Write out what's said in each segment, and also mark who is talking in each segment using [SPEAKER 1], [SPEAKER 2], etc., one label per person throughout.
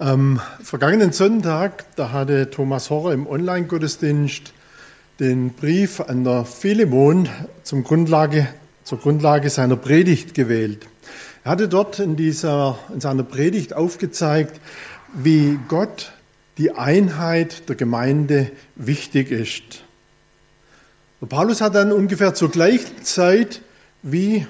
[SPEAKER 1] Am vergangenen Sonntag, da hatte Thomas Horrer im Online-Gottesdienst den Brief an der Philemon zum Grundlage, zur Grundlage seiner Predigt gewählt. Er hatte dort in, dieser, in seiner Predigt aufgezeigt, wie Gott die Einheit der Gemeinde wichtig ist. Der Paulus hat dann ungefähr zur gleichen Zeit wie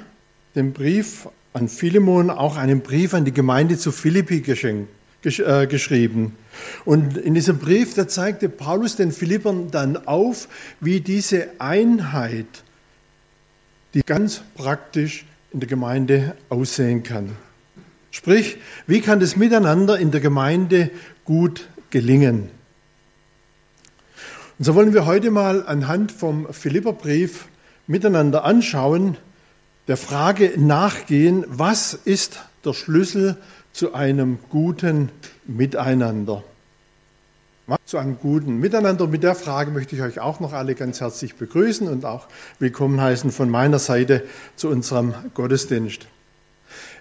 [SPEAKER 1] den Brief an Philemon auch einen Brief an die Gemeinde zu Philippi geschenkt äh, geschrieben. Und in diesem Brief, da zeigte Paulus den Philippern dann auf, wie diese Einheit, die ganz praktisch in der Gemeinde aussehen kann. Sprich, wie kann das Miteinander in der Gemeinde gut gelingen? Und so wollen wir heute mal anhand vom Philipperbrief miteinander anschauen, der Frage nachgehen, was ist der Schlüssel zu einem guten Miteinander. Zu einem guten Miteinander. Mit der Frage möchte ich euch auch noch alle ganz herzlich begrüßen und auch willkommen heißen von meiner Seite zu unserem Gottesdienst.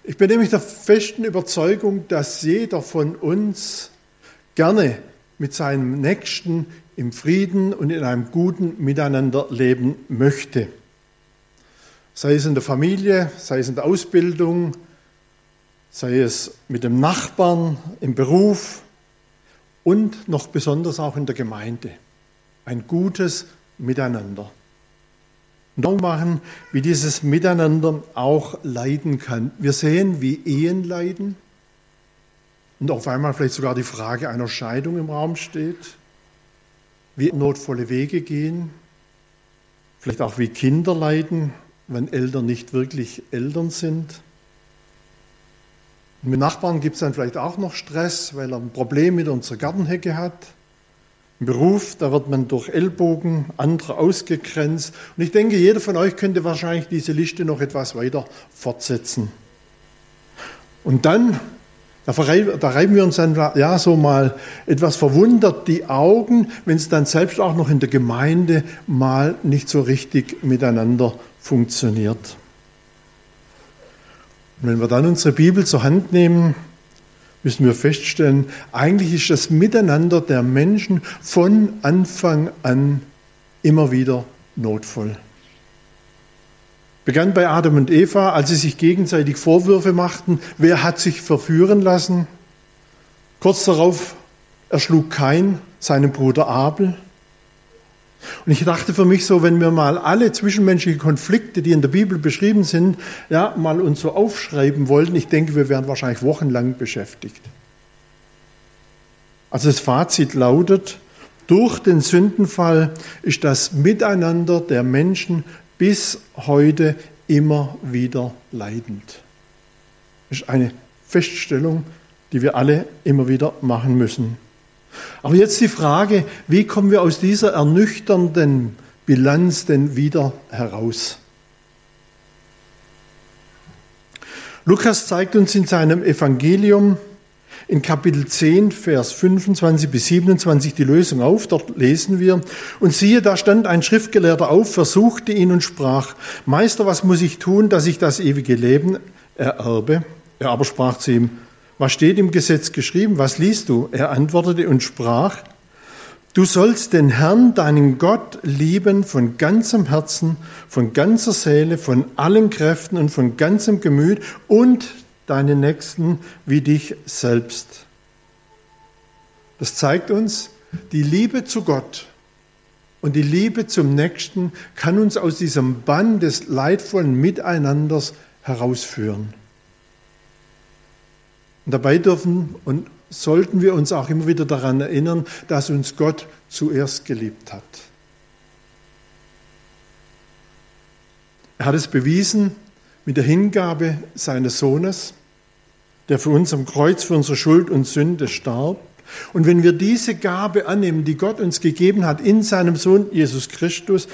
[SPEAKER 1] Ich bin nämlich der festen Überzeugung, dass jeder von uns gerne mit seinem Nächsten im Frieden und in einem guten Miteinander leben möchte. Sei es in der Familie, sei es in der Ausbildung, sei es mit dem Nachbarn, im Beruf und noch besonders auch in der Gemeinde. Ein gutes Miteinander. Und machen, wie dieses Miteinander auch leiden kann. Wir sehen, wie Ehen leiden und auf einmal vielleicht sogar die Frage einer Scheidung im Raum steht, wie notvolle Wege gehen, vielleicht auch wie Kinder leiden, wenn Eltern nicht wirklich Eltern sind. Mit Nachbarn gibt es dann vielleicht auch noch Stress, weil er ein Problem mit unserer Gartenhecke hat. Im Beruf, da wird man durch Ellbogen andere ausgegrenzt. Und ich denke, jeder von euch könnte wahrscheinlich diese Liste noch etwas weiter fortsetzen. Und dann, da, da reiben wir uns dann ja so mal etwas verwundert die Augen, wenn es dann selbst auch noch in der Gemeinde mal nicht so richtig miteinander funktioniert. Und wenn wir dann unsere Bibel zur Hand nehmen, müssen wir feststellen, eigentlich ist das Miteinander der Menschen von Anfang an immer wieder notvoll. Begann bei Adam und Eva, als sie sich gegenseitig Vorwürfe machten, wer hat sich verführen lassen. Kurz darauf erschlug Kain seinen Bruder Abel. Und ich dachte für mich so, wenn wir mal alle zwischenmenschlichen Konflikte, die in der Bibel beschrieben sind, ja, mal uns so aufschreiben wollten, ich denke, wir wären wahrscheinlich wochenlang beschäftigt. Also das Fazit lautet, durch den Sündenfall ist das Miteinander der Menschen bis heute immer wieder leidend. Das ist eine Feststellung, die wir alle immer wieder machen müssen. Aber jetzt die Frage, wie kommen wir aus dieser ernüchternden Bilanz denn wieder heraus? Lukas zeigt uns in seinem Evangelium in Kapitel 10, Vers 25 bis 27 die Lösung auf. Dort lesen wir, und siehe, da stand ein Schriftgelehrter auf, versuchte ihn und sprach, Meister, was muss ich tun, dass ich das ewige Leben ererbe? Er aber sprach zu ihm, was steht im Gesetz geschrieben? Was liest du? Er antwortete und sprach, Du sollst den Herrn, deinen Gott, lieben von ganzem Herzen, von ganzer Seele, von allen Kräften und von ganzem Gemüt und deinen Nächsten wie dich selbst. Das zeigt uns, die Liebe zu Gott und die Liebe zum Nächsten kann uns aus diesem Bann des leidvollen Miteinanders herausführen. Und dabei dürfen und sollten wir uns auch immer wieder daran erinnern, dass uns Gott zuerst geliebt hat. Er hat es bewiesen mit der Hingabe seines Sohnes, der für uns am Kreuz für unsere Schuld und Sünde starb. Und wenn wir diese Gabe annehmen, die Gott uns gegeben hat in seinem Sohn Jesus Christus,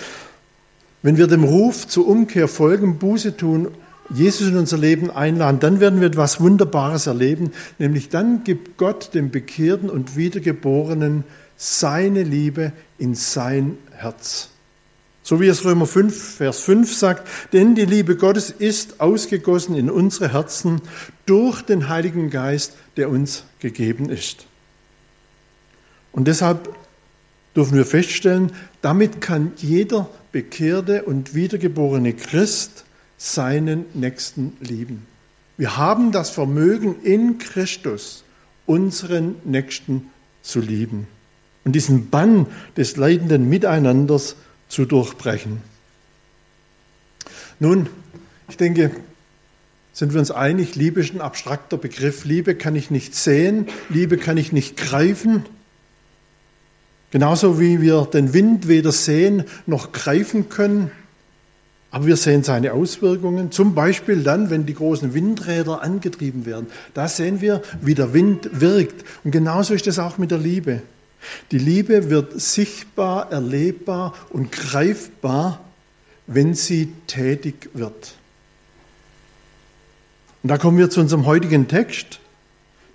[SPEAKER 1] wenn wir dem Ruf zur Umkehr folgen, Buße tun Jesus in unser Leben einladen, dann werden wir etwas Wunderbares erleben, nämlich dann gibt Gott dem Bekehrten und Wiedergeborenen seine Liebe in sein Herz. So wie es Römer 5, Vers 5 sagt, denn die Liebe Gottes ist ausgegossen in unsere Herzen durch den Heiligen Geist, der uns gegeben ist. Und deshalb dürfen wir feststellen, damit kann jeder bekehrte und wiedergeborene Christ seinen Nächsten lieben. Wir haben das Vermögen in Christus, unseren Nächsten zu lieben und diesen Bann des leidenden Miteinanders zu durchbrechen. Nun, ich denke, sind wir uns einig, Liebe ist ein abstrakter Begriff. Liebe kann ich nicht sehen, Liebe kann ich nicht greifen. Genauso wie wir den Wind weder sehen noch greifen können, aber wir sehen seine Auswirkungen, zum Beispiel dann, wenn die großen Windräder angetrieben werden. Da sehen wir, wie der Wind wirkt. Und genauso ist es auch mit der Liebe. Die Liebe wird sichtbar, erlebbar und greifbar, wenn sie tätig wird. Und da kommen wir zu unserem heutigen Text,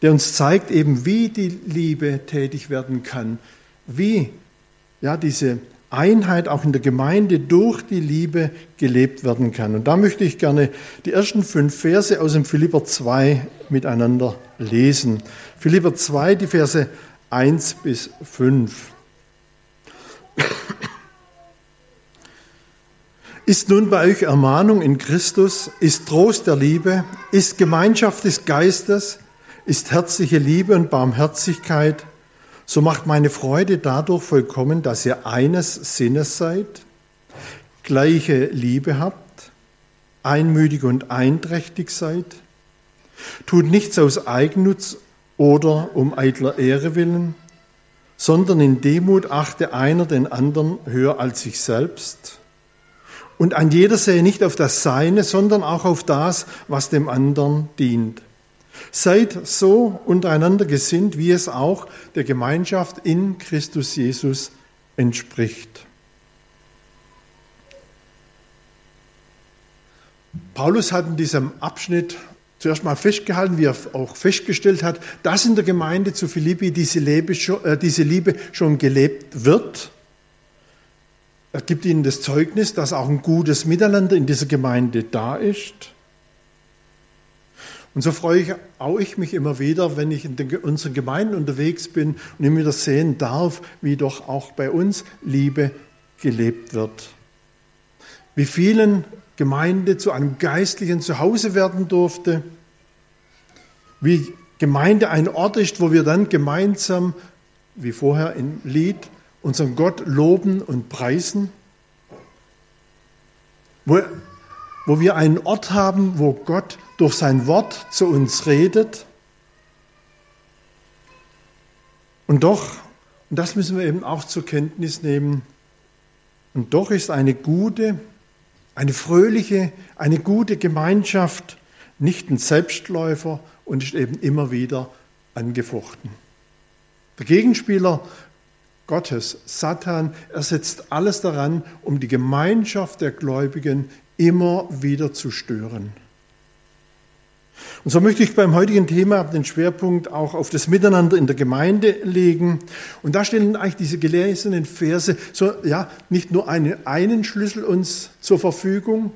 [SPEAKER 1] der uns zeigt eben, wie die Liebe tätig werden kann, wie ja, diese Einheit auch in der Gemeinde durch die Liebe gelebt werden kann. Und da möchte ich gerne die ersten fünf Verse aus dem Philipper 2 miteinander lesen. Philipper 2, die Verse 1 bis 5. Ist nun bei euch Ermahnung in Christus, ist Trost der Liebe, ist Gemeinschaft des Geistes, ist herzliche Liebe und Barmherzigkeit, so macht meine Freude dadurch vollkommen, dass ihr eines Sinnes seid, gleiche Liebe habt, einmütig und einträchtig seid, tut nichts aus Eigennutz oder um eitler Ehre willen, sondern in Demut achte einer den anderen höher als sich selbst. Und ein jeder sehe nicht auf das Seine, sondern auch auf das, was dem anderen dient. Seid so untereinander gesinnt, wie es auch der Gemeinschaft in Christus Jesus entspricht. Paulus hat in diesem Abschnitt zuerst mal festgehalten, wie er auch festgestellt hat, dass in der Gemeinde zu Philippi diese Liebe schon, äh, Liebe schon gelebt wird. Er gibt ihnen das Zeugnis, dass auch ein gutes Miteinander in dieser Gemeinde da ist. Und so freue ich auch ich mich immer wieder, wenn ich in den, unseren Gemeinden unterwegs bin und immer wieder sehen darf, wie doch auch bei uns Liebe gelebt wird. Wie vielen Gemeinde zu einem geistlichen Zuhause werden durfte. Wie Gemeinde ein Ort ist, wo wir dann gemeinsam, wie vorher im Lied, unseren Gott loben und preisen. Wo, wo wir einen Ort haben, wo Gott durch sein Wort zu uns redet. Und doch, und das müssen wir eben auch zur Kenntnis nehmen, und doch ist eine gute, eine fröhliche, eine gute Gemeinschaft nicht ein Selbstläufer und ist eben immer wieder angefochten. Der Gegenspieler Gottes, Satan, er setzt alles daran, um die Gemeinschaft der Gläubigen immer wieder zu stören. Und so möchte ich beim heutigen Thema den Schwerpunkt auch auf das Miteinander in der Gemeinde legen. Und da stellen eigentlich diese gelesenen Verse so, ja, nicht nur einen, einen Schlüssel uns zur Verfügung,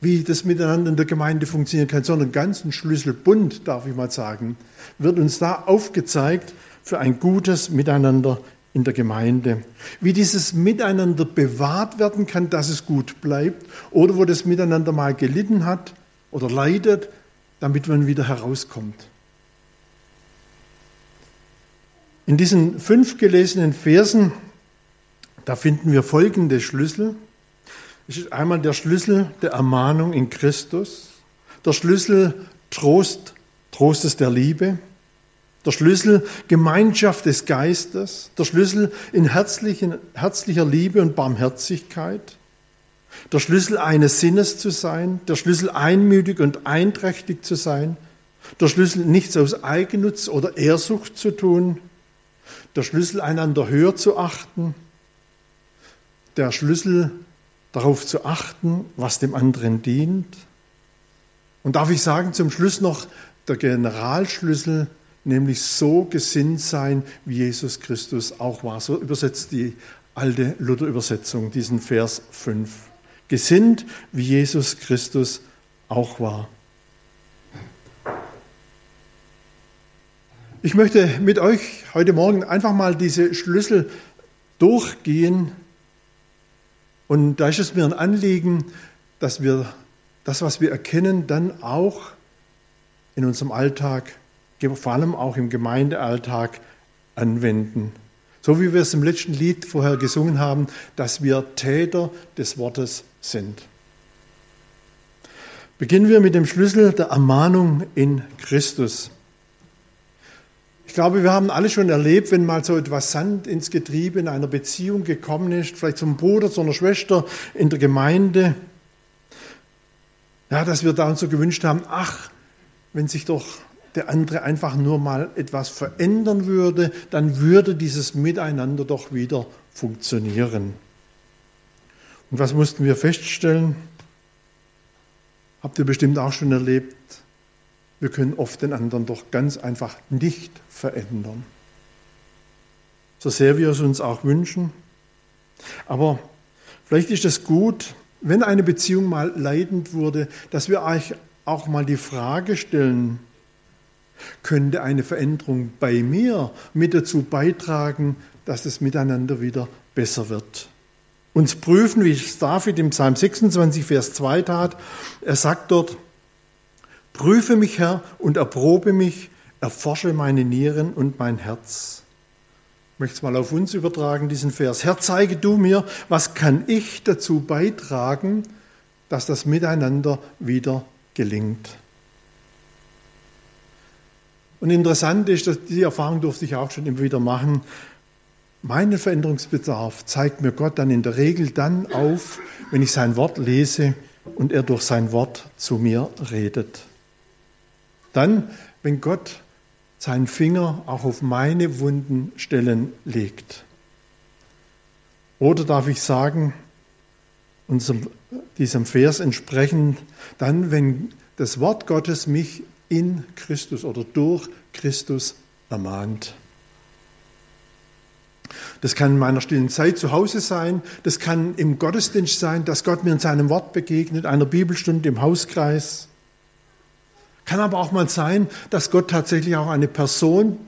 [SPEAKER 1] wie das Miteinander in der Gemeinde funktionieren kann, sondern ganzen Schlüsselbund, darf ich mal sagen, wird uns da aufgezeigt für ein gutes Miteinander in der Gemeinde. Wie dieses Miteinander bewahrt werden kann, dass es gut bleibt oder wo das Miteinander mal gelitten hat oder leidet, damit man wieder herauskommt. In diesen fünf gelesenen Versen, da finden wir folgende Schlüssel. Es ist einmal der Schlüssel der Ermahnung in Christus, der Schlüssel Trost, Trostes der Liebe, der Schlüssel Gemeinschaft des Geistes, der Schlüssel in herzlicher Liebe und Barmherzigkeit, der Schlüssel eines Sinnes zu sein, der Schlüssel einmütig und einträchtig zu sein, der Schlüssel nichts aus Eigennutz oder Ehrsucht zu tun, der Schlüssel einander höher zu achten, der Schlüssel darauf zu achten, was dem anderen dient. Und darf ich sagen, zum Schluss noch der Generalschlüssel, nämlich so gesinnt sein, wie Jesus Christus auch war. So übersetzt die alte Luther-Übersetzung, diesen Vers 5. Gesinnt, wie Jesus Christus auch war. Ich möchte mit euch heute Morgen einfach mal diese Schlüssel durchgehen. Und da ist es mir ein Anliegen, dass wir das, was wir erkennen, dann auch in unserem Alltag, vor allem auch im Gemeindealltag anwenden. So wie wir es im letzten Lied vorher gesungen haben, dass wir Täter des Wortes sind. Beginnen wir mit dem Schlüssel der Ermahnung in Christus. Ich glaube, wir haben alle schon erlebt, wenn mal so etwas Sand ins Getriebe in einer Beziehung gekommen ist, vielleicht zum Bruder, zu einer Schwester in der Gemeinde, ja, dass wir da uns so gewünscht haben, ach, wenn sich doch der andere einfach nur mal etwas verändern würde, dann würde dieses Miteinander doch wieder funktionieren. Und was mussten wir feststellen? Habt ihr bestimmt auch schon erlebt, wir können oft den anderen doch ganz einfach nicht verändern. So sehr wir es uns auch wünschen. Aber vielleicht ist es gut, wenn eine Beziehung mal leidend wurde, dass wir euch auch mal die Frage stellen, könnte eine Veränderung bei mir mit dazu beitragen, dass es miteinander wieder besser wird. Uns prüfen, wie es David im Psalm 26, Vers 2 tat. Er sagt dort, prüfe mich, Herr, und erprobe mich, erforsche meine Nieren und mein Herz. Ich möchte es mal auf uns übertragen, diesen Vers. Herr, zeige du mir, was kann ich dazu beitragen, dass das Miteinander wieder gelingt. Und interessant ist, dass die Erfahrung durfte ich auch schon immer wieder machen. Meinen Veränderungsbedarf zeigt mir Gott dann in der Regel dann auf, wenn ich sein Wort lese und er durch sein Wort zu mir redet. Dann, wenn Gott seinen Finger auch auf meine wunden Stellen legt. Oder darf ich sagen, unserem, diesem Vers entsprechend, dann, wenn das Wort Gottes mich in Christus oder durch Christus ermahnt. Das kann in meiner stillen Zeit zu Hause sein, das kann im Gottesdienst sein, dass Gott mir in seinem Wort begegnet, einer Bibelstunde im Hauskreis. Kann aber auch mal sein, dass Gott tatsächlich auch eine Person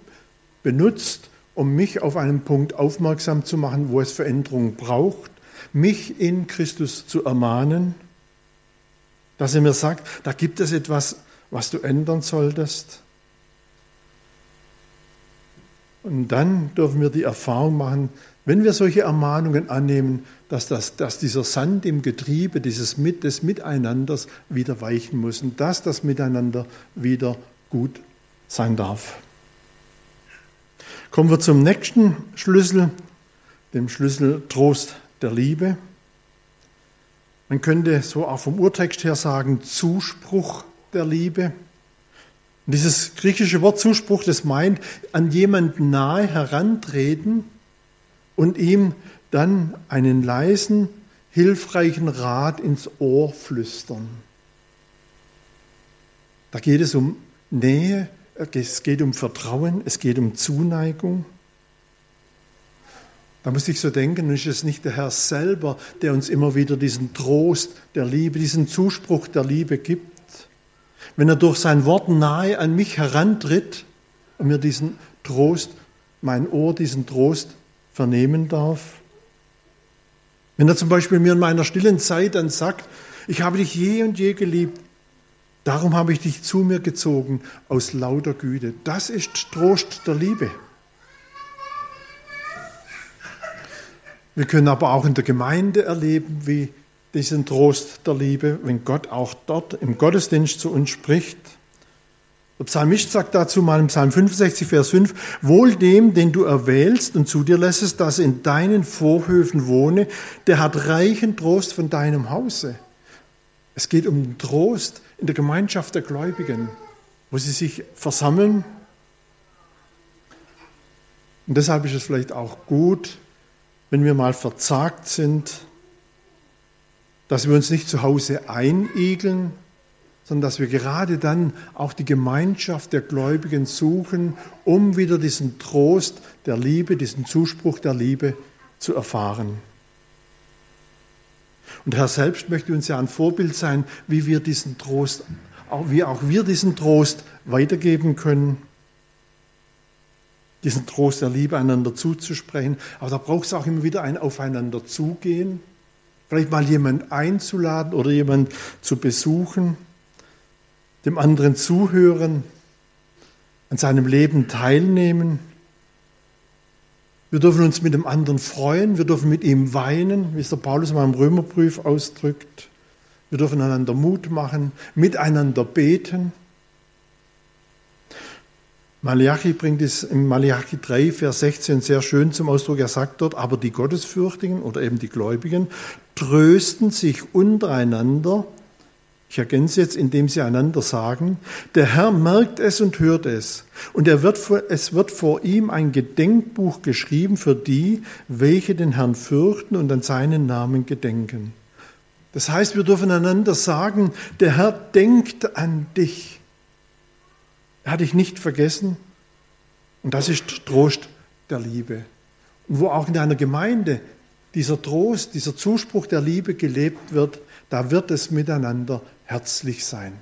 [SPEAKER 1] benutzt, um mich auf einen Punkt aufmerksam zu machen, wo es Veränderung braucht, mich in Christus zu ermahnen, dass er mir sagt, da gibt es etwas, was du ändern solltest. Und dann dürfen wir die Erfahrung machen, wenn wir solche Ermahnungen annehmen, dass, das, dass dieser Sand im Getriebe dieses Mit, des Miteinanders wieder weichen muss und dass das Miteinander wieder gut sein darf. Kommen wir zum nächsten Schlüssel, dem Schlüssel Trost der Liebe. Man könnte so auch vom Urtext her sagen, Zuspruch der Liebe. Und dieses griechische Wort Zuspruch, das meint, an jemanden nahe herantreten und ihm dann einen leisen, hilfreichen Rat ins Ohr flüstern. Da geht es um Nähe, es geht um Vertrauen, es geht um Zuneigung. Da muss ich so denken, ist es nicht der Herr selber, der uns immer wieder diesen Trost der Liebe, diesen Zuspruch der Liebe gibt? Wenn er durch sein Wort nahe an mich herantritt und mir diesen Trost, mein Ohr diesen Trost vernehmen darf? Wenn er zum Beispiel mir in meiner stillen Zeit dann sagt, ich habe dich je und je geliebt, darum habe ich dich zu mir gezogen aus lauter Güte. Das ist Trost der Liebe. Wir können aber auch in der Gemeinde erleben, wie diesen Trost der Liebe, wenn Gott auch dort im Gottesdienst zu uns spricht. Der Psalmist sagt dazu mal im Psalm 65, Vers 5, Wohl dem, den du erwählst und zu dir lässest, dass in deinen Vorhöfen wohne, der hat reichen Trost von deinem Hause. Es geht um den Trost in der Gemeinschaft der Gläubigen, wo sie sich versammeln. Und deshalb ist es vielleicht auch gut, wenn wir mal verzagt sind, dass wir uns nicht zu Hause einigeln, sondern dass wir gerade dann auch die Gemeinschaft der Gläubigen suchen, um wieder diesen Trost der Liebe, diesen Zuspruch der Liebe zu erfahren. Und Herr selbst möchte uns ja ein Vorbild sein, wie wir diesen Trost, wie auch wir diesen Trost weitergeben können. Diesen Trost der Liebe einander zuzusprechen. Aber da braucht es auch immer wieder ein Aufeinander zugehen. Vielleicht mal jemand einzuladen oder jemand zu besuchen, dem anderen zuhören, an seinem Leben teilnehmen. Wir dürfen uns mit dem anderen freuen, wir dürfen mit ihm weinen, wie es der Paulus mal im Römerbrief ausdrückt. Wir dürfen einander Mut machen, miteinander beten. Malachi bringt es im Malachi 3, Vers 16 sehr schön zum Ausdruck. Er sagt dort, aber die Gottesfürchtigen oder eben die Gläubigen trösten sich untereinander ich ergänze jetzt, indem sie einander sagen, der Herr merkt es und hört es. Und er wird es wird vor ihm ein Gedenkbuch geschrieben für die, welche den Herrn fürchten und an seinen Namen gedenken. Das heißt, wir dürfen einander sagen, der Herr denkt an dich. Er hat dich nicht vergessen. Und das ist Trost der Liebe. Und wo auch in einer Gemeinde dieser Trost, dieser Zuspruch der Liebe gelebt wird, da wird es miteinander herzlich sein.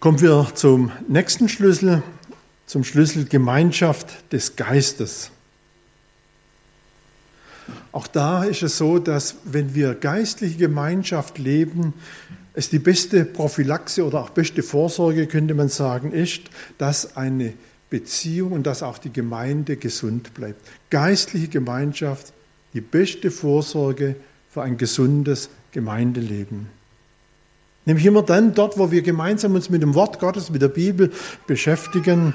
[SPEAKER 1] Kommen wir zum nächsten Schlüssel, zum Schlüssel Gemeinschaft des Geistes. Auch da ist es so, dass wenn wir geistliche Gemeinschaft leben, es die beste Prophylaxe oder auch beste Vorsorge, könnte man sagen, ist, dass eine Beziehung und dass auch die Gemeinde gesund bleibt. Geistliche Gemeinschaft, die beste Vorsorge für ein gesundes Gemeindeleben. Nämlich immer dann dort, wo wir gemeinsam uns mit dem Wort Gottes, mit der Bibel beschäftigen,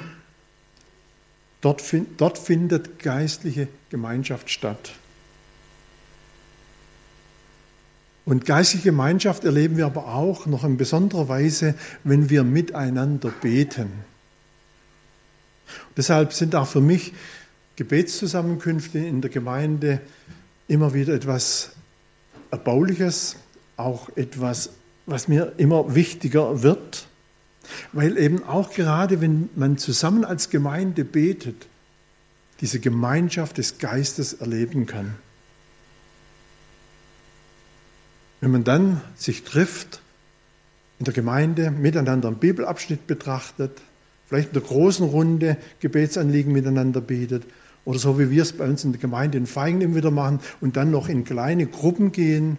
[SPEAKER 1] dort, dort findet geistliche Gemeinschaft statt. Und geistliche Gemeinschaft erleben wir aber auch noch in besonderer Weise, wenn wir miteinander beten. Deshalb sind auch für mich Gebetszusammenkünfte in der Gemeinde immer wieder etwas Erbauliches, auch etwas, was mir immer wichtiger wird, weil eben auch gerade wenn man zusammen als Gemeinde betet, diese Gemeinschaft des Geistes erleben kann. Wenn man dann sich trifft, in der Gemeinde miteinander einen Bibelabschnitt betrachtet, vielleicht in der großen Runde Gebetsanliegen miteinander betet oder so wie wir es bei uns in der Gemeinde in Feigen immer wieder machen und dann noch in kleine Gruppen gehen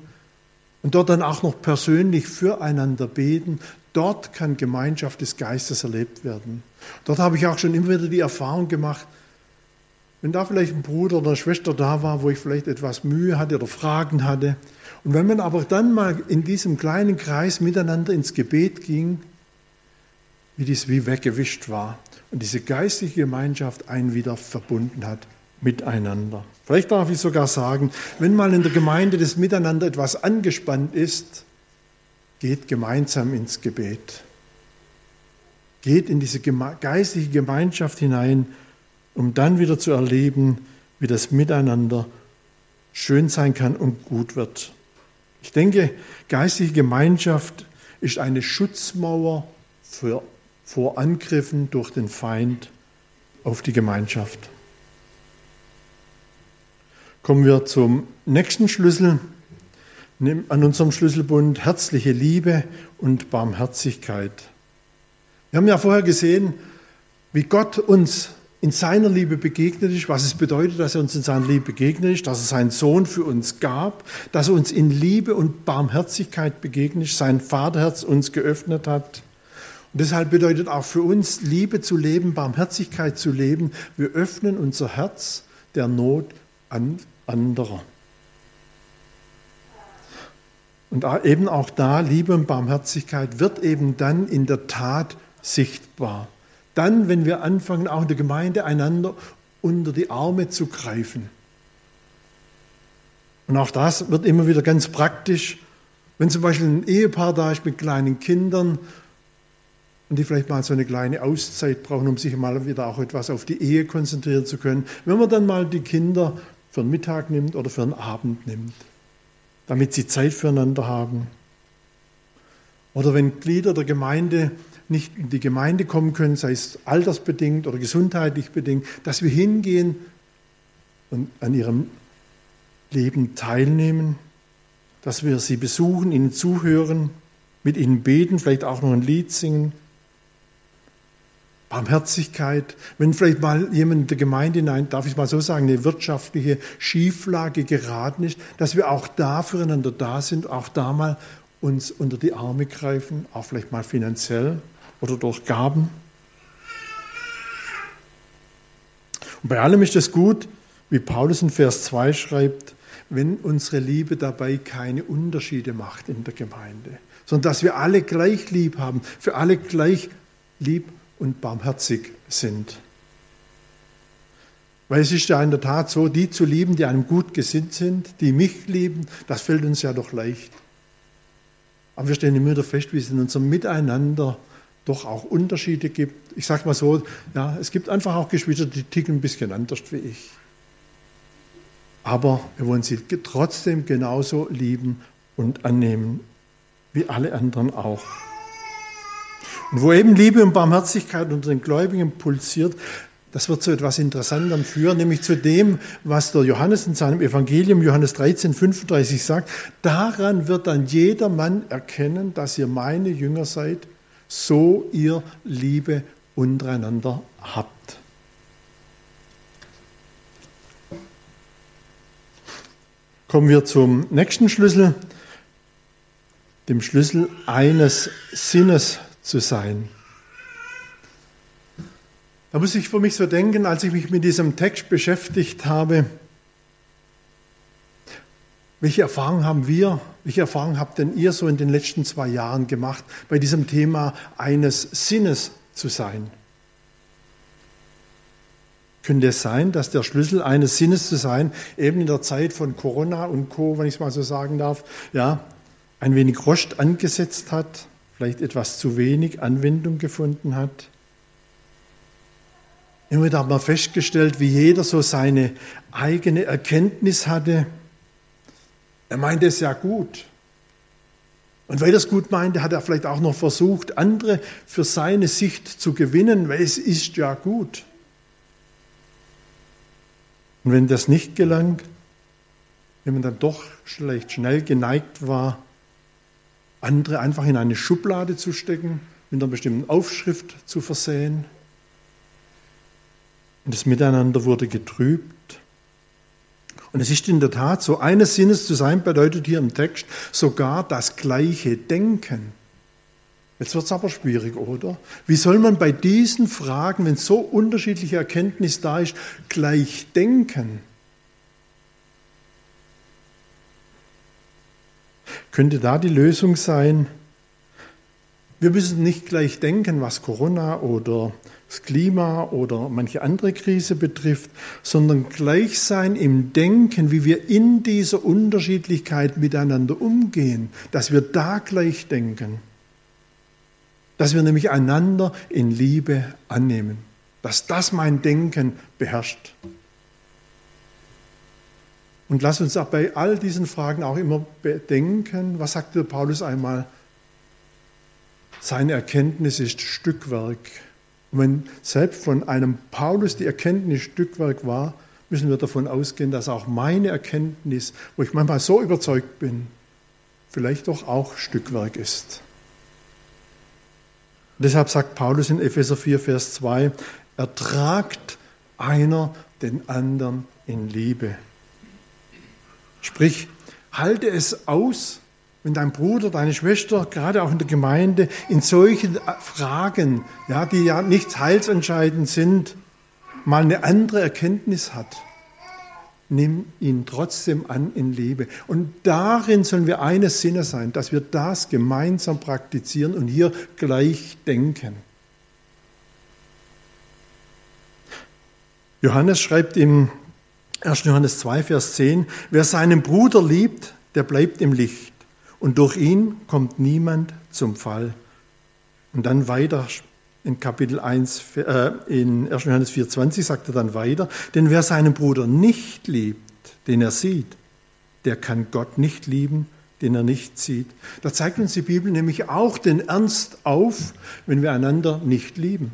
[SPEAKER 1] und dort dann auch noch persönlich füreinander beten. Dort kann Gemeinschaft des Geistes erlebt werden. Dort habe ich auch schon immer wieder die Erfahrung gemacht, wenn da vielleicht ein Bruder oder eine Schwester da war, wo ich vielleicht etwas Mühe hatte oder Fragen hatte, und wenn man aber dann mal in diesem kleinen Kreis miteinander ins Gebet ging, wie dies wie weggewischt war und diese geistliche Gemeinschaft einen wieder verbunden hat miteinander. Vielleicht darf ich sogar sagen, wenn mal in der Gemeinde das Miteinander etwas angespannt ist, geht gemeinsam ins Gebet. Geht in diese geistliche Gemeinschaft hinein, um dann wieder zu erleben, wie das Miteinander schön sein kann und gut wird. Ich denke, geistliche Gemeinschaft ist eine Schutzmauer für vor Angriffen durch den Feind auf die Gemeinschaft. Kommen wir zum nächsten Schlüssel an unserem Schlüsselbund, herzliche Liebe und Barmherzigkeit. Wir haben ja vorher gesehen, wie Gott uns in seiner Liebe begegnet ist, was es bedeutet, dass er uns in seiner Liebe begegnet ist, dass er seinen Sohn für uns gab, dass er uns in Liebe und Barmherzigkeit begegnet ist, sein Vaterherz uns geöffnet hat. Und deshalb bedeutet auch für uns, Liebe zu leben, Barmherzigkeit zu leben. Wir öffnen unser Herz der Not an anderer. Und eben auch da, Liebe und Barmherzigkeit wird eben dann in der Tat sichtbar. Dann, wenn wir anfangen, auch in der Gemeinde einander unter die Arme zu greifen. Und auch das wird immer wieder ganz praktisch. Wenn zum Beispiel ein Ehepaar da ist mit kleinen Kindern und die vielleicht mal so eine kleine Auszeit brauchen, um sich mal wieder auch etwas auf die Ehe konzentrieren zu können. Wenn man dann mal die Kinder für den Mittag nimmt oder für den Abend nimmt, damit sie Zeit füreinander haben. Oder wenn Glieder der Gemeinde nicht in die Gemeinde kommen können, sei es altersbedingt oder gesundheitlich bedingt, dass wir hingehen und an ihrem Leben teilnehmen, dass wir sie besuchen, ihnen zuhören, mit ihnen beten, vielleicht auch noch ein Lied singen. Barmherzigkeit, wenn vielleicht mal jemand in der Gemeinde hinein, darf ich mal so sagen, eine wirtschaftliche Schieflage geraten ist, dass wir auch da füreinander da sind, auch da mal uns unter die Arme greifen, auch vielleicht mal finanziell oder durch Gaben. Und bei allem ist es gut, wie Paulus in Vers 2 schreibt, wenn unsere Liebe dabei keine Unterschiede macht in der Gemeinde, sondern dass wir alle gleich lieb haben, für alle gleich lieb und barmherzig sind. Weil es ist ja in der Tat so, die zu lieben, die einem gut gesinnt sind, die mich lieben, das fällt uns ja doch leicht. Aber wir stellen immer wieder fest, wie es in unserem Miteinander doch auch Unterschiede gibt. Ich sage mal so, ja, es gibt einfach auch Geschwister, die ticken ein bisschen anders wie ich. Aber wir wollen sie trotzdem genauso lieben und annehmen, wie alle anderen auch. Und wo eben Liebe und Barmherzigkeit unter den Gläubigen pulsiert, das wird zu etwas Interessantem führen, nämlich zu dem, was der Johannes in seinem Evangelium, Johannes 13, 35 sagt. Daran wird dann jeder Mann erkennen, dass ihr meine Jünger seid, so ihr Liebe untereinander habt. Kommen wir zum nächsten Schlüssel, dem Schlüssel eines Sinnes zu sein. Da muss ich für mich so denken, als ich mich mit diesem Text beschäftigt habe, welche Erfahrungen haben wir, welche Erfahrungen habt denn ihr so in den letzten zwei Jahren gemacht, bei diesem Thema eines Sinnes zu sein? Könnte es sein, dass der Schlüssel eines Sinnes zu sein, eben in der Zeit von Corona und Co., wenn ich es mal so sagen darf, ja, ein wenig Rost angesetzt hat, vielleicht etwas zu wenig Anwendung gefunden hat? Immer wieder hat man festgestellt, wie jeder so seine eigene Erkenntnis hatte. Er meinte es ja gut. Und weil er es gut meinte, hat er vielleicht auch noch versucht, andere für seine Sicht zu gewinnen, weil es ist ja gut. Und wenn das nicht gelang, wenn man dann doch vielleicht schnell geneigt war, andere einfach in eine Schublade zu stecken, mit einer bestimmten Aufschrift zu versehen, und das Miteinander wurde getrübt. Und es ist in der Tat so, eines Sinnes zu sein bedeutet hier im Text sogar das gleiche Denken. Jetzt wird es aber schwierig, oder? Wie soll man bei diesen Fragen, wenn so unterschiedliche Erkenntnis da ist, gleich denken? Könnte da die Lösung sein? Wir müssen nicht gleich denken, was Corona oder das Klima oder manche andere Krise betrifft, sondern gleich sein im Denken, wie wir in dieser Unterschiedlichkeit miteinander umgehen, dass wir da gleich denken, dass wir nämlich einander in Liebe annehmen, dass das mein Denken beherrscht. Und lass uns auch bei all diesen Fragen auch immer bedenken, was sagte Paulus einmal, seine Erkenntnis ist Stückwerk und wenn selbst von einem Paulus die Erkenntnis Stückwerk war, müssen wir davon ausgehen, dass auch meine Erkenntnis, wo ich manchmal so überzeugt bin, vielleicht doch auch Stückwerk ist. Deshalb sagt Paulus in Epheser 4, Vers 2, ertragt einer den anderen in Liebe. Sprich, halte es aus, wenn dein Bruder, deine Schwester, gerade auch in der Gemeinde, in solchen Fragen, ja, die ja nicht heilsentscheidend sind, mal eine andere Erkenntnis hat, nimm ihn trotzdem an in Liebe. Und darin sollen wir eines Sinne sein, dass wir das gemeinsam praktizieren und hier gleich denken. Johannes schreibt im 1. Johannes 2, Vers 10, wer seinen Bruder liebt, der bleibt im Licht und durch ihn kommt niemand zum Fall. Und dann weiter in Kapitel 1, äh, in 1. Johannes 4,20 sagt er dann weiter, denn wer seinen Bruder nicht liebt, den er sieht, der kann Gott nicht lieben, den er nicht sieht. Da zeigt uns die Bibel nämlich auch den Ernst auf, wenn wir einander nicht lieben.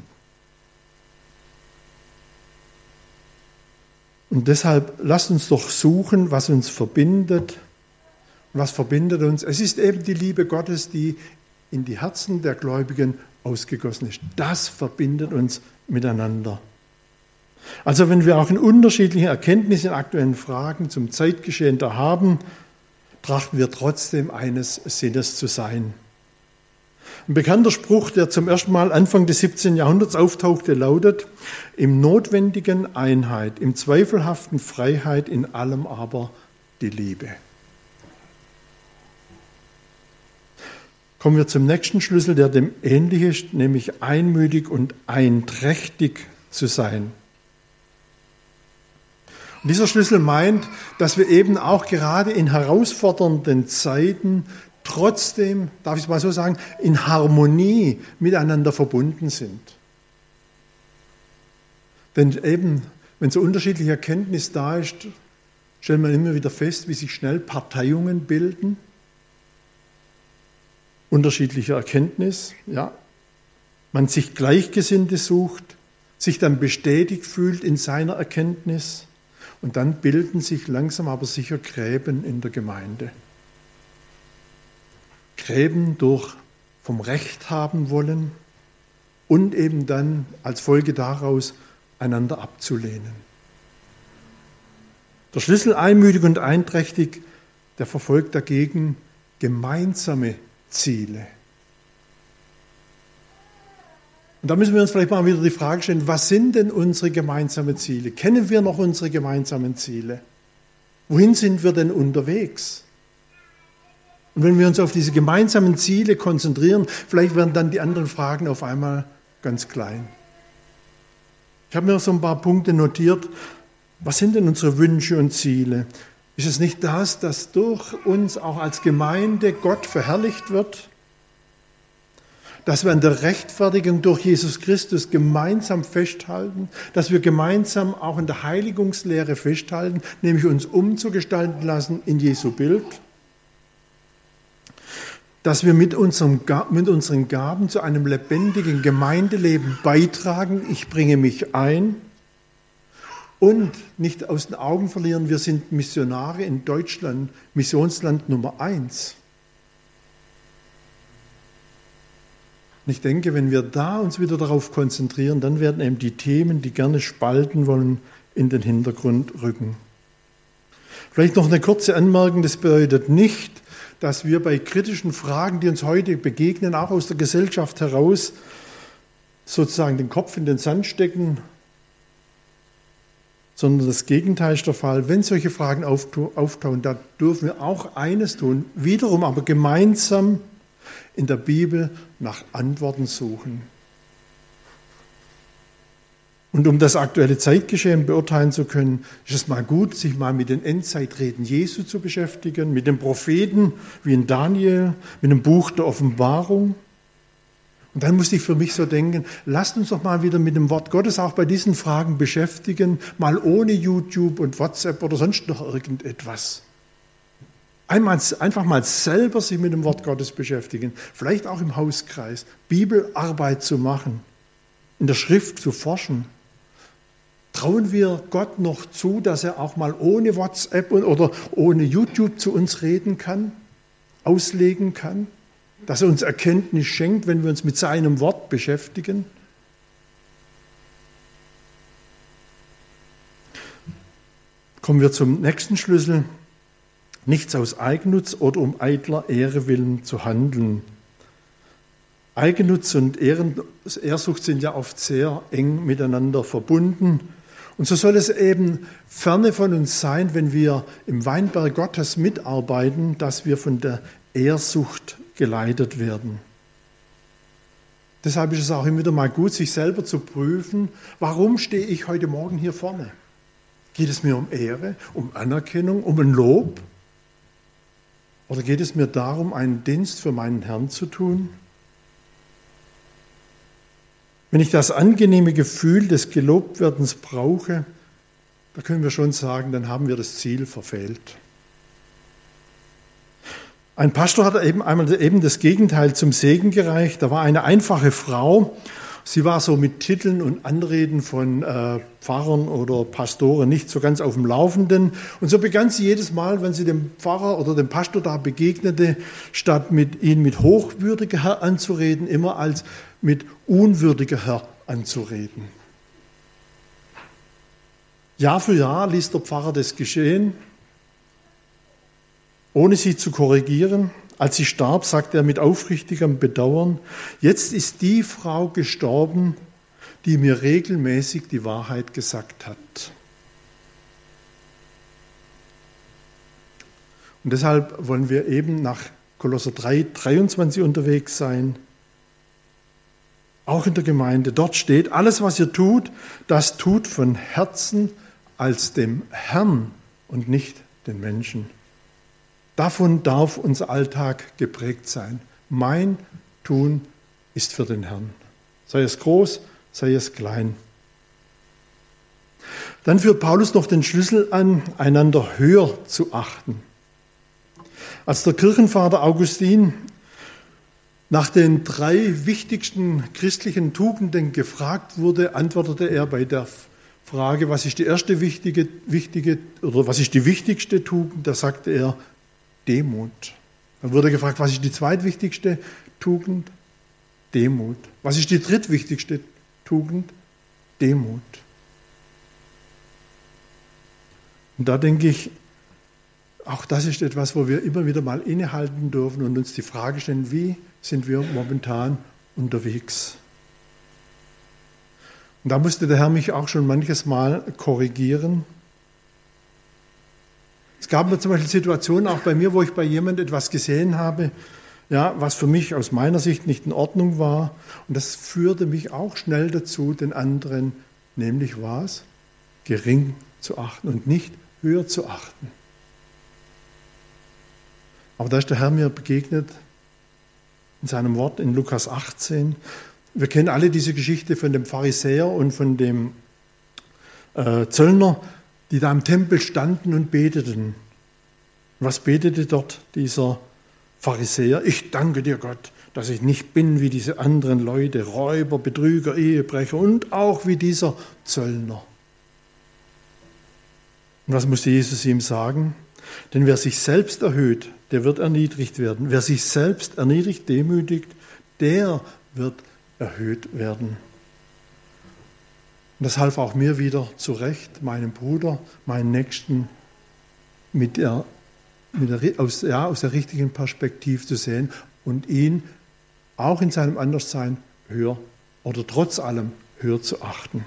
[SPEAKER 1] Und deshalb lasst uns doch suchen, was uns verbindet. Was verbindet uns? Es ist eben die Liebe Gottes, die in die Herzen der Gläubigen ausgegossen ist. Das verbindet uns miteinander. Also wenn wir auch in unterschiedlichen Erkenntnissen in aktuellen Fragen zum Zeitgeschehen da haben, trachten wir trotzdem eines Sinnes zu sein. Ein bekannter Spruch, der zum ersten Mal Anfang des 17. Jahrhunderts auftauchte, lautet, im Notwendigen Einheit, im Zweifelhaften Freiheit, in allem aber die Liebe. Kommen wir zum nächsten Schlüssel, der dem ähnlich ist, nämlich einmütig und einträchtig zu sein. Und dieser Schlüssel meint, dass wir eben auch gerade in herausfordernden Zeiten trotzdem, darf ich es mal so sagen, in Harmonie miteinander verbunden sind. Denn eben, wenn so unterschiedliche Erkenntnis da ist, stellt man immer wieder fest, wie sich schnell Parteiungen bilden. Unterschiedliche Erkenntnis, ja. Man sich Gleichgesinnte sucht, sich dann bestätigt fühlt in seiner Erkenntnis und dann bilden sich langsam aber sicher Gräben in der Gemeinde. Gräben durch vom Recht haben wollen und eben dann als Folge daraus einander abzulehnen. Der Schlüssel einmütig und einträchtig, der verfolgt dagegen gemeinsame Ziele. Und da müssen wir uns vielleicht mal wieder die Frage stellen, was sind denn unsere gemeinsamen Ziele? Kennen wir noch unsere gemeinsamen Ziele? Wohin sind wir denn unterwegs? Und wenn wir uns auf diese gemeinsamen Ziele konzentrieren, vielleicht werden dann die anderen Fragen auf einmal ganz klein. Ich habe mir so ein paar Punkte notiert. Was sind denn unsere Wünsche und Ziele? Ist es nicht das, dass durch uns auch als Gemeinde Gott verherrlicht wird? Dass wir an der Rechtfertigung durch Jesus Christus gemeinsam festhalten, dass wir gemeinsam auch in der Heiligungslehre festhalten, nämlich uns umzugestalten lassen in Jesu Bild? Dass wir mit, unserem, mit unseren Gaben zu einem lebendigen Gemeindeleben beitragen. Ich bringe mich ein. Und nicht aus den Augen verlieren, wir sind Missionare in Deutschland, Missionsland Nummer eins. Und ich denke, wenn wir da uns wieder darauf konzentrieren, dann werden eben die Themen, die gerne spalten wollen, in den Hintergrund rücken. Vielleicht noch eine kurze Anmerkung, das bedeutet nicht, dass wir bei kritischen Fragen, die uns heute begegnen, auch aus der Gesellschaft heraus, sozusagen den Kopf in den Sand stecken, sondern das Gegenteil ist der Fall. Wenn solche Fragen auftauchen, da dürfen wir auch eines tun, wiederum aber gemeinsam in der Bibel nach Antworten suchen. Und um das aktuelle Zeitgeschehen beurteilen zu können, ist es mal gut, sich mal mit den Endzeitreden Jesu zu beschäftigen, mit den Propheten wie in Daniel, mit dem Buch der Offenbarung. Und dann musste ich für mich so denken, lasst uns doch mal wieder mit dem Wort Gottes auch bei diesen Fragen beschäftigen, mal ohne YouTube und WhatsApp oder sonst noch irgendetwas. Einmal, einfach mal selber sich mit dem Wort Gottes beschäftigen, vielleicht auch im Hauskreis, Bibelarbeit zu machen, in der Schrift zu forschen Trauen wir Gott noch zu, dass er auch mal ohne WhatsApp oder ohne YouTube zu uns reden kann, auslegen kann, dass er uns Erkenntnis schenkt, wenn wir uns mit seinem Wort beschäftigen? Kommen wir zum nächsten Schlüssel. Nichts aus Eigennutz oder um eitler Ehre willen zu handeln. Eigennutz und Ehrsucht sind ja oft sehr eng miteinander verbunden. Und so soll es eben ferne von uns sein, wenn wir im Weinberg Gottes mitarbeiten, dass wir von der Ehrsucht geleitet werden. Deshalb ist es auch immer wieder mal gut, sich selber zu prüfen, warum stehe ich heute Morgen hier vorne? Geht es mir um Ehre, um Anerkennung, um ein Lob? Oder geht es mir darum, einen Dienst für meinen Herrn zu tun? Wenn ich das angenehme Gefühl des Gelobtwerdens brauche, da können wir schon sagen, dann haben wir das Ziel verfehlt. Ein Pastor hat eben einmal eben das Gegenteil zum Segen gereicht. Da war eine einfache Frau. Sie war so mit Titeln und Anreden von äh, Pfarrern oder Pastoren nicht so ganz auf dem Laufenden. Und so begann sie jedes Mal, wenn sie dem Pfarrer oder dem Pastor da begegnete, statt mit ihn mit hochwürdiger Herr anzureden, immer als mit unwürdiger Herr anzureden. Jahr für Jahr ließ der Pfarrer das geschehen ohne sie zu korrigieren. Als sie starb, sagte er mit aufrichtigem Bedauern, jetzt ist die Frau gestorben, die mir regelmäßig die Wahrheit gesagt hat. Und deshalb wollen wir eben nach Kolosser 3, 23 unterwegs sein. Auch in der Gemeinde. Dort steht, alles, was ihr tut, das tut von Herzen als dem Herrn und nicht den Menschen. Davon darf unser Alltag geprägt sein. Mein Tun ist für den Herrn. Sei es groß, sei es klein. Dann führt Paulus noch den Schlüssel an, einander höher zu achten. Als der Kirchenvater Augustin nach den drei wichtigsten christlichen Tugenden gefragt wurde, antwortete er bei der Frage, was ist die erste wichtige, wichtige oder was ist die wichtigste Tugend? Da sagte er Demut. Dann wurde gefragt, was ist die zweitwichtigste Tugend? Demut. Was ist die drittwichtigste Tugend? Demut. Und da denke ich, auch das ist etwas, wo wir immer wieder mal innehalten dürfen und uns die Frage stellen, wie sind wir momentan unterwegs? Und da musste der Herr mich auch schon manches Mal korrigieren. Es gab mir zum Beispiel Situationen auch bei mir, wo ich bei jemand etwas gesehen habe, ja, was für mich aus meiner Sicht nicht in Ordnung war. Und das führte mich auch schnell dazu, den anderen, nämlich was? Gering zu achten und nicht höher zu achten. Aber da ist der Herr mir begegnet in seinem Wort in Lukas 18. Wir kennen alle diese Geschichte von dem Pharisäer und von dem äh, Zöllner, die da im Tempel standen und beteten. Was betete dort dieser Pharisäer? Ich danke dir, Gott, dass ich nicht bin wie diese anderen Leute, Räuber, Betrüger, Ehebrecher und auch wie dieser Zöllner. Und was musste Jesus ihm sagen? Denn wer sich selbst erhöht, der wird erniedrigt werden. Wer sich selbst erniedrigt, demütigt, der wird erhöht werden. Und das half auch mir wieder zurecht, meinem Bruder, meinen Nächsten mit der, mit der, aus, ja, aus der richtigen Perspektive zu sehen und ihn auch in seinem Anderssein höher oder trotz allem höher zu achten.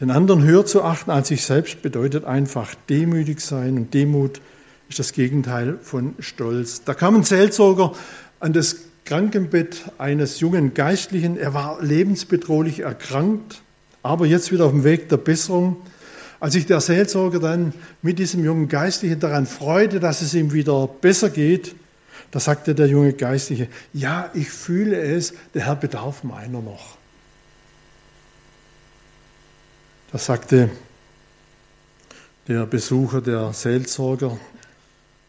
[SPEAKER 1] Den anderen höher zu achten als sich selbst bedeutet einfach demütig sein und Demut ist das Gegenteil von Stolz. Da kam ein Seelsorger an das Krankenbett eines jungen Geistlichen. Er war lebensbedrohlich erkrankt, aber jetzt wieder auf dem Weg der Besserung. Als sich der Seelsorger dann mit diesem jungen Geistlichen daran freute, dass es ihm wieder besser geht, da sagte der junge Geistliche, ja, ich fühle es, der Herr bedarf meiner noch. Da sagte der Besucher, der Seelsorger,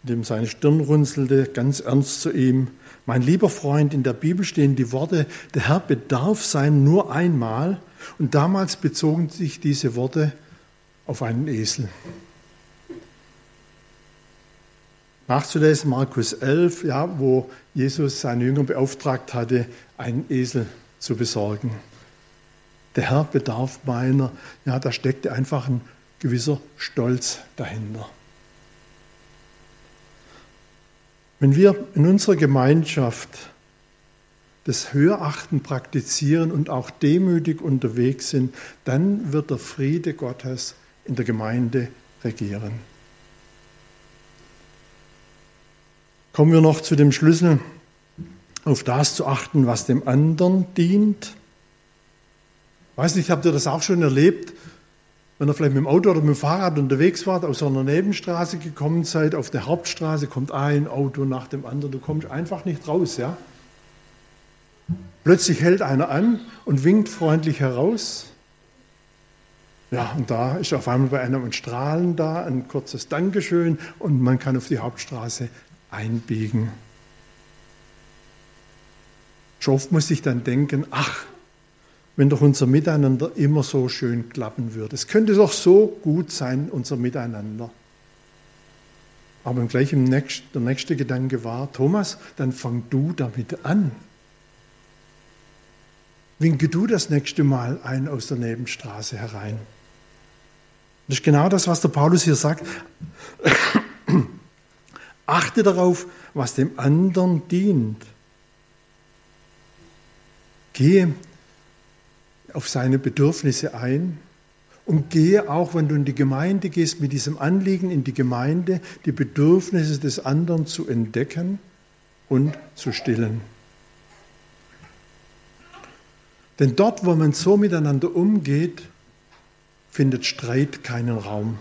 [SPEAKER 1] dem seine Stirn runzelte, ganz ernst zu ihm, mein lieber Freund, in der Bibel stehen die Worte, der Herr bedarf sein nur einmal. Und damals bezogen sich diese Worte auf einen Esel. Nachzulesen Markus 11, ja, wo Jesus seine Jünger beauftragt hatte, einen Esel zu besorgen. Der Herr bedarf meiner, ja, da steckte einfach ein gewisser Stolz dahinter. Wenn wir in unserer Gemeinschaft das Höherachten praktizieren und auch demütig unterwegs sind, dann wird der Friede Gottes in der Gemeinde regieren. Kommen wir noch zu dem Schlüssel, auf das zu achten, was dem anderen dient. Ich weiß nicht, habt ihr das auch schon erlebt? Wenn ihr vielleicht mit dem Auto oder mit dem Fahrrad unterwegs wart, aus einer Nebenstraße gekommen seid, auf der Hauptstraße kommt ein Auto nach dem anderen, du kommst einfach nicht raus, ja? Plötzlich hält einer an und winkt freundlich heraus. Ja, und da ist auf einmal bei einem ein Strahlen da, ein kurzes Dankeschön und man kann auf die Hauptstraße einbiegen. Schon oft muss ich dann denken, ach, wenn doch unser Miteinander immer so schön klappen würde. Es könnte doch so gut sein, unser Miteinander. Aber gleich im nächsten, der nächste Gedanke war, Thomas, dann fang du damit an. Winke du das nächste Mal ein aus der Nebenstraße herein. Das ist genau das, was der Paulus hier sagt. Achte darauf, was dem anderen dient. Gehe auf seine Bedürfnisse ein und gehe auch, wenn du in die Gemeinde gehst, mit diesem Anliegen in die Gemeinde, die Bedürfnisse des anderen zu entdecken und zu stillen. Denn dort, wo man so miteinander umgeht, findet Streit keinen Raum.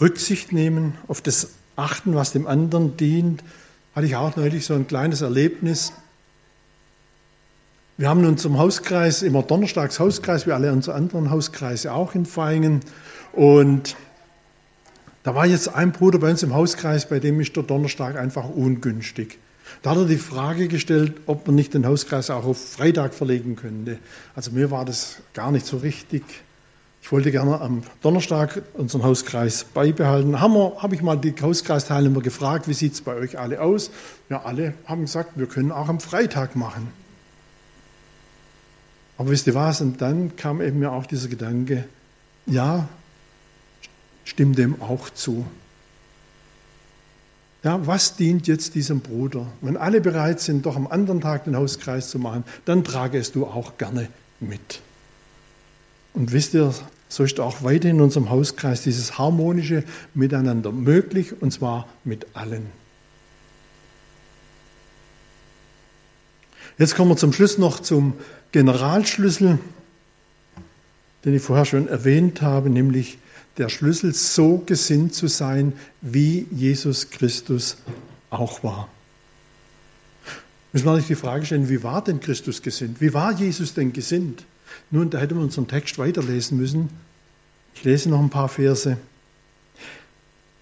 [SPEAKER 1] Rücksicht nehmen, auf das achten, was dem anderen dient, hatte ich auch neulich so ein kleines Erlebnis. Wir haben in unserem Hauskreis immer Donnerstags Hauskreis, wie alle unsere anderen Hauskreise auch in Feingen. Und da war jetzt ein Bruder bei uns im Hauskreis, bei dem ist der Donnerstag einfach ungünstig. Da hat er die Frage gestellt, ob man nicht den Hauskreis auch auf Freitag verlegen könnte. Also mir war das gar nicht so richtig. Ich wollte gerne am Donnerstag unseren Hauskreis beibehalten. Habe hab ich mal die Hauskreisteilnehmer gefragt, wie sieht es bei euch alle aus? Ja, alle haben gesagt, wir können auch am Freitag machen. Aber wisst ihr was? Und dann kam eben mir auch dieser Gedanke, ja, stimmt dem auch zu. Ja, was dient jetzt diesem Bruder? Wenn alle bereit sind, doch am anderen Tag den Hauskreis zu machen, dann trage es du auch gerne mit. Und wisst ihr, so ist auch weiter in unserem Hauskreis dieses harmonische Miteinander möglich, und zwar mit allen. Jetzt kommen wir zum Schluss noch zum Generalschlüssel, den ich vorher schon erwähnt habe, nämlich der Schlüssel, so gesinnt zu sein, wie Jesus Christus auch war. Müssen wir sich die Frage stellen, wie war denn Christus gesinnt? Wie war Jesus denn gesinnt? Nun, da hätten wir unseren Text weiterlesen müssen. Ich lese noch ein paar Verse.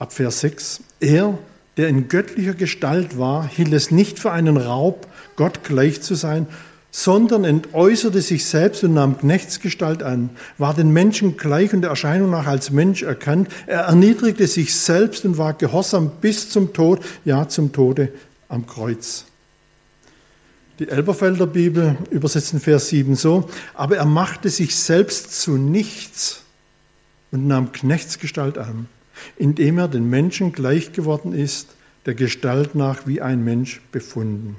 [SPEAKER 1] Ab Vers 6. Er, der in göttlicher Gestalt war, hielt es nicht für einen Raub, Gott gleich zu sein, sondern entäußerte sich selbst und nahm Knechtsgestalt an, war den Menschen gleich und der Erscheinung nach als Mensch erkannt. Er erniedrigte sich selbst und war gehorsam bis zum Tod, ja zum Tode am Kreuz. Die Elberfelder Bibel übersetzt in Vers 7 so, aber er machte sich selbst zu nichts und nahm Knechtsgestalt an, indem er den Menschen gleich geworden ist, der Gestalt nach wie ein Mensch befunden.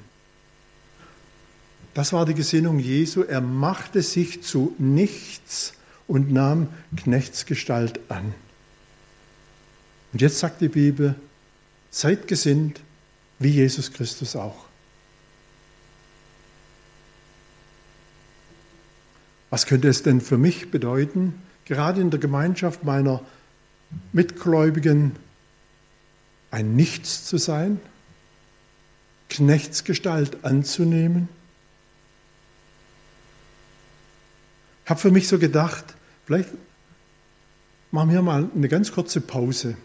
[SPEAKER 1] Das war die Gesinnung Jesu. Er machte sich zu nichts und nahm Knechtsgestalt an. Und jetzt sagt die Bibel, seid gesinnt wie Jesus Christus auch. Was könnte es denn für mich bedeuten, gerade in der Gemeinschaft meiner Mitgläubigen ein Nichts zu sein, Knechtsgestalt anzunehmen? Ich habe für mich so gedacht, vielleicht machen wir mal eine ganz kurze Pause,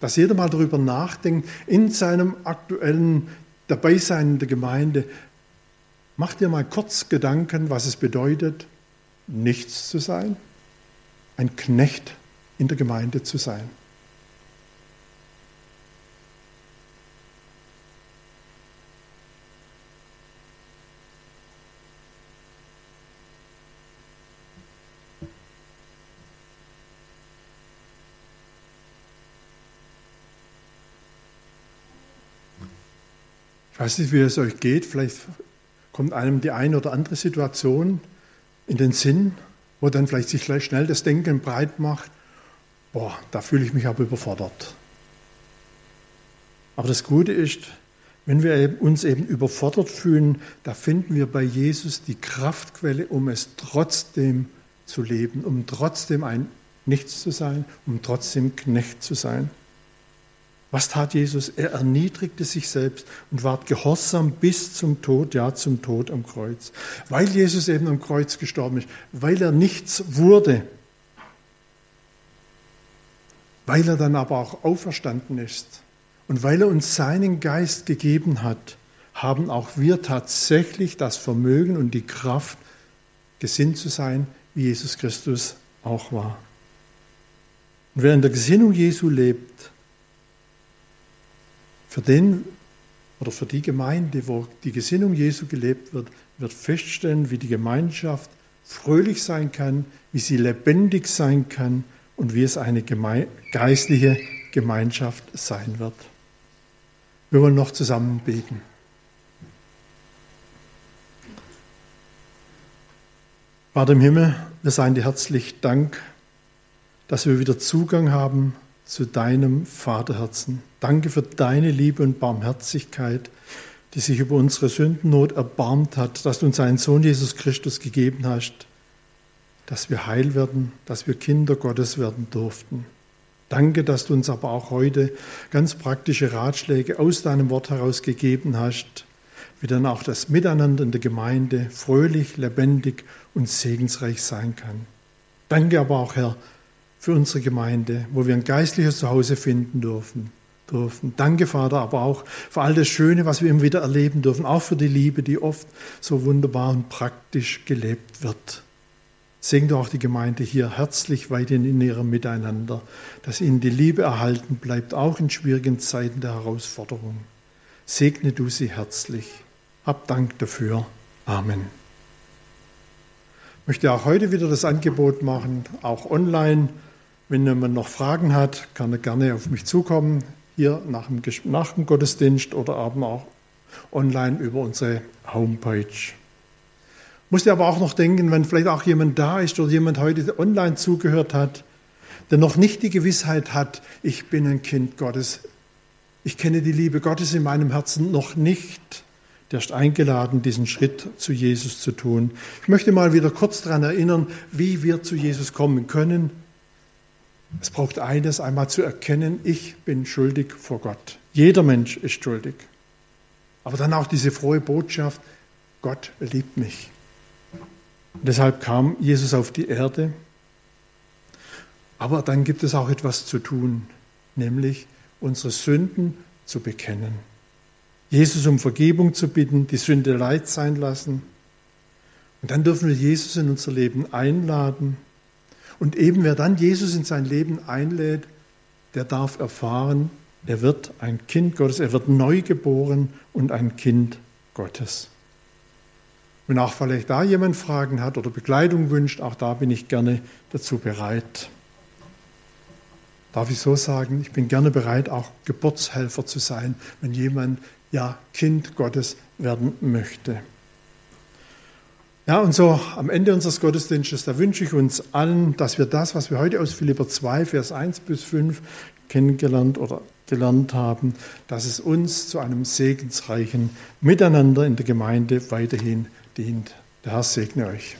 [SPEAKER 1] dass jeder mal darüber nachdenkt, in seinem aktuellen Dabeisein in der Gemeinde, macht dir mal kurz Gedanken, was es bedeutet, nichts zu sein, ein Knecht in der Gemeinde zu sein. Ich weiß nicht, wie es euch geht. Vielleicht kommt einem die eine oder andere Situation in den Sinn, wo dann vielleicht sich gleich schnell das Denken breit macht. Boah, da fühle ich mich aber überfordert. Aber das Gute ist, wenn wir uns eben überfordert fühlen, da finden wir bei Jesus die Kraftquelle, um es trotzdem zu leben, um trotzdem ein Nichts zu sein, um trotzdem Knecht zu sein. Was tat Jesus? Er erniedrigte sich selbst und ward gehorsam bis zum Tod, ja zum Tod am Kreuz. Weil Jesus eben am Kreuz gestorben ist, weil er nichts wurde, weil er dann aber auch auferstanden ist und weil er uns seinen Geist gegeben hat, haben auch wir tatsächlich das Vermögen und die Kraft, gesinnt zu sein, wie Jesus Christus auch war. Und wer in der Gesinnung Jesu lebt, für den oder für die Gemeinde, wo die Gesinnung Jesu gelebt wird, wird feststellen, wie die Gemeinschaft fröhlich sein kann, wie sie lebendig sein kann und wie es eine geme geistliche Gemeinschaft sein wird. Wir wollen noch zusammen beten. Vater im Himmel, wir seien dir herzlich Dank, dass wir wieder Zugang haben zu deinem Vaterherzen. Danke für deine Liebe und Barmherzigkeit, die sich über unsere Sündennot erbarmt hat, dass du uns einen Sohn Jesus Christus gegeben hast, dass wir heil werden, dass wir Kinder Gottes werden durften. Danke, dass du uns aber auch heute ganz praktische Ratschläge aus deinem Wort heraus gegeben hast, wie dann auch das Miteinander in der Gemeinde fröhlich, lebendig und segensreich sein kann. Danke aber auch, Herr, für unsere Gemeinde, wo wir ein geistliches Zuhause finden dürfen. dürfen. Danke, Vater, aber auch für all das Schöne, was wir immer wieder erleben dürfen, auch für die Liebe, die oft so wunderbar und praktisch gelebt wird. Segne auch die Gemeinde hier herzlich weiterhin in ihrem Miteinander, dass ihnen die Liebe erhalten bleibt, auch in schwierigen Zeiten der Herausforderung. Segne du sie herzlich. Hab Dank dafür. Amen. Ich möchte auch heute wieder das Angebot machen, auch online. Wenn jemand noch Fragen hat, kann er gerne auf mich zukommen, hier nach dem, nach dem Gottesdienst oder eben auch online über unsere Homepage. Musste aber auch noch denken, wenn vielleicht auch jemand da ist oder jemand heute online zugehört hat, der noch nicht die Gewissheit hat, ich bin ein Kind Gottes, ich kenne die Liebe Gottes in meinem Herzen noch nicht, der ist eingeladen, diesen Schritt zu Jesus zu tun. Ich möchte mal wieder kurz daran erinnern, wie wir zu Jesus kommen können. Es braucht eines, einmal zu erkennen, ich bin schuldig vor Gott. Jeder Mensch ist schuldig. Aber dann auch diese frohe Botschaft, Gott liebt mich. Deshalb kam Jesus auf die Erde. Aber dann gibt es auch etwas zu tun, nämlich unsere Sünden zu bekennen. Jesus um Vergebung zu bitten, die Sünde leid sein lassen. Und dann dürfen wir Jesus in unser Leben einladen. Und eben wer dann Jesus in sein Leben einlädt, der darf erfahren, er wird ein Kind Gottes, er wird neu geboren und ein Kind Gottes. Wenn auch vielleicht da jemand Fragen hat oder Begleitung wünscht, auch da bin ich gerne dazu bereit darf ich so sagen, ich bin gerne bereit, auch Geburtshelfer zu sein, wenn jemand ja Kind Gottes werden möchte. Ja, und so am Ende unseres Gottesdienstes, da wünsche ich uns allen, dass wir das, was wir heute aus Philipper 2, Vers 1 bis 5 kennengelernt oder gelernt haben, dass es uns zu einem segensreichen Miteinander in der Gemeinde weiterhin dient. Der Herr segne euch.